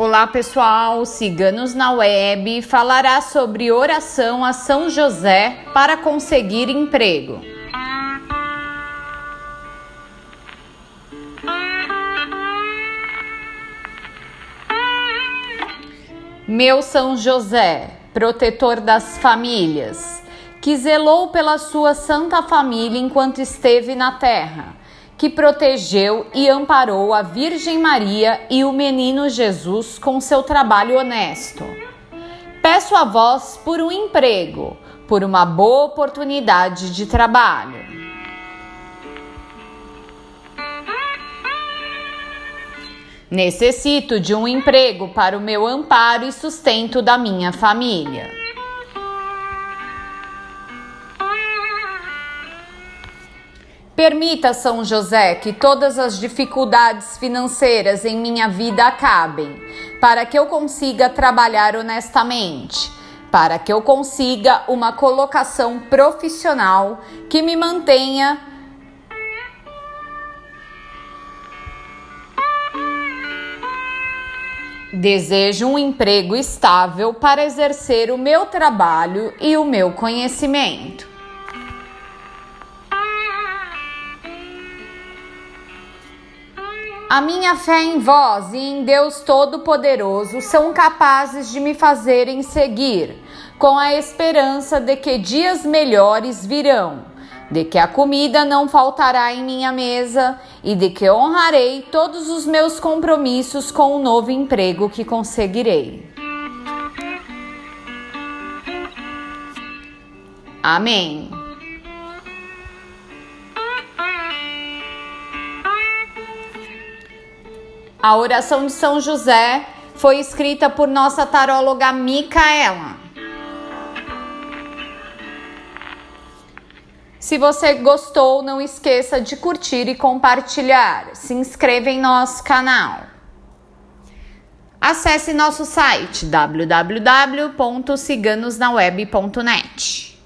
Olá pessoal, Ciganos na Web falará sobre oração a São José para conseguir emprego. Meu São José, protetor das famílias, que zelou pela sua santa família enquanto esteve na terra que protegeu e amparou a Virgem Maria e o menino Jesus com seu trabalho honesto. Peço a vós por um emprego, por uma boa oportunidade de trabalho. Necessito de um emprego para o meu amparo e sustento da minha família. Permita, São José, que todas as dificuldades financeiras em minha vida acabem, para que eu consiga trabalhar honestamente, para que eu consiga uma colocação profissional que me mantenha Desejo um emprego estável para exercer o meu trabalho e o meu conhecimento. A minha fé em vós e em Deus Todo-Poderoso são capazes de me fazerem seguir, com a esperança de que dias melhores virão, de que a comida não faltará em minha mesa e de que honrarei todos os meus compromissos com o novo emprego que conseguirei. Amém. A oração de São José foi escrita por nossa taróloga Micaela. Se você gostou, não esqueça de curtir e compartilhar. Se inscreva em nosso canal. Acesse nosso site www.ciganosnaweb.net.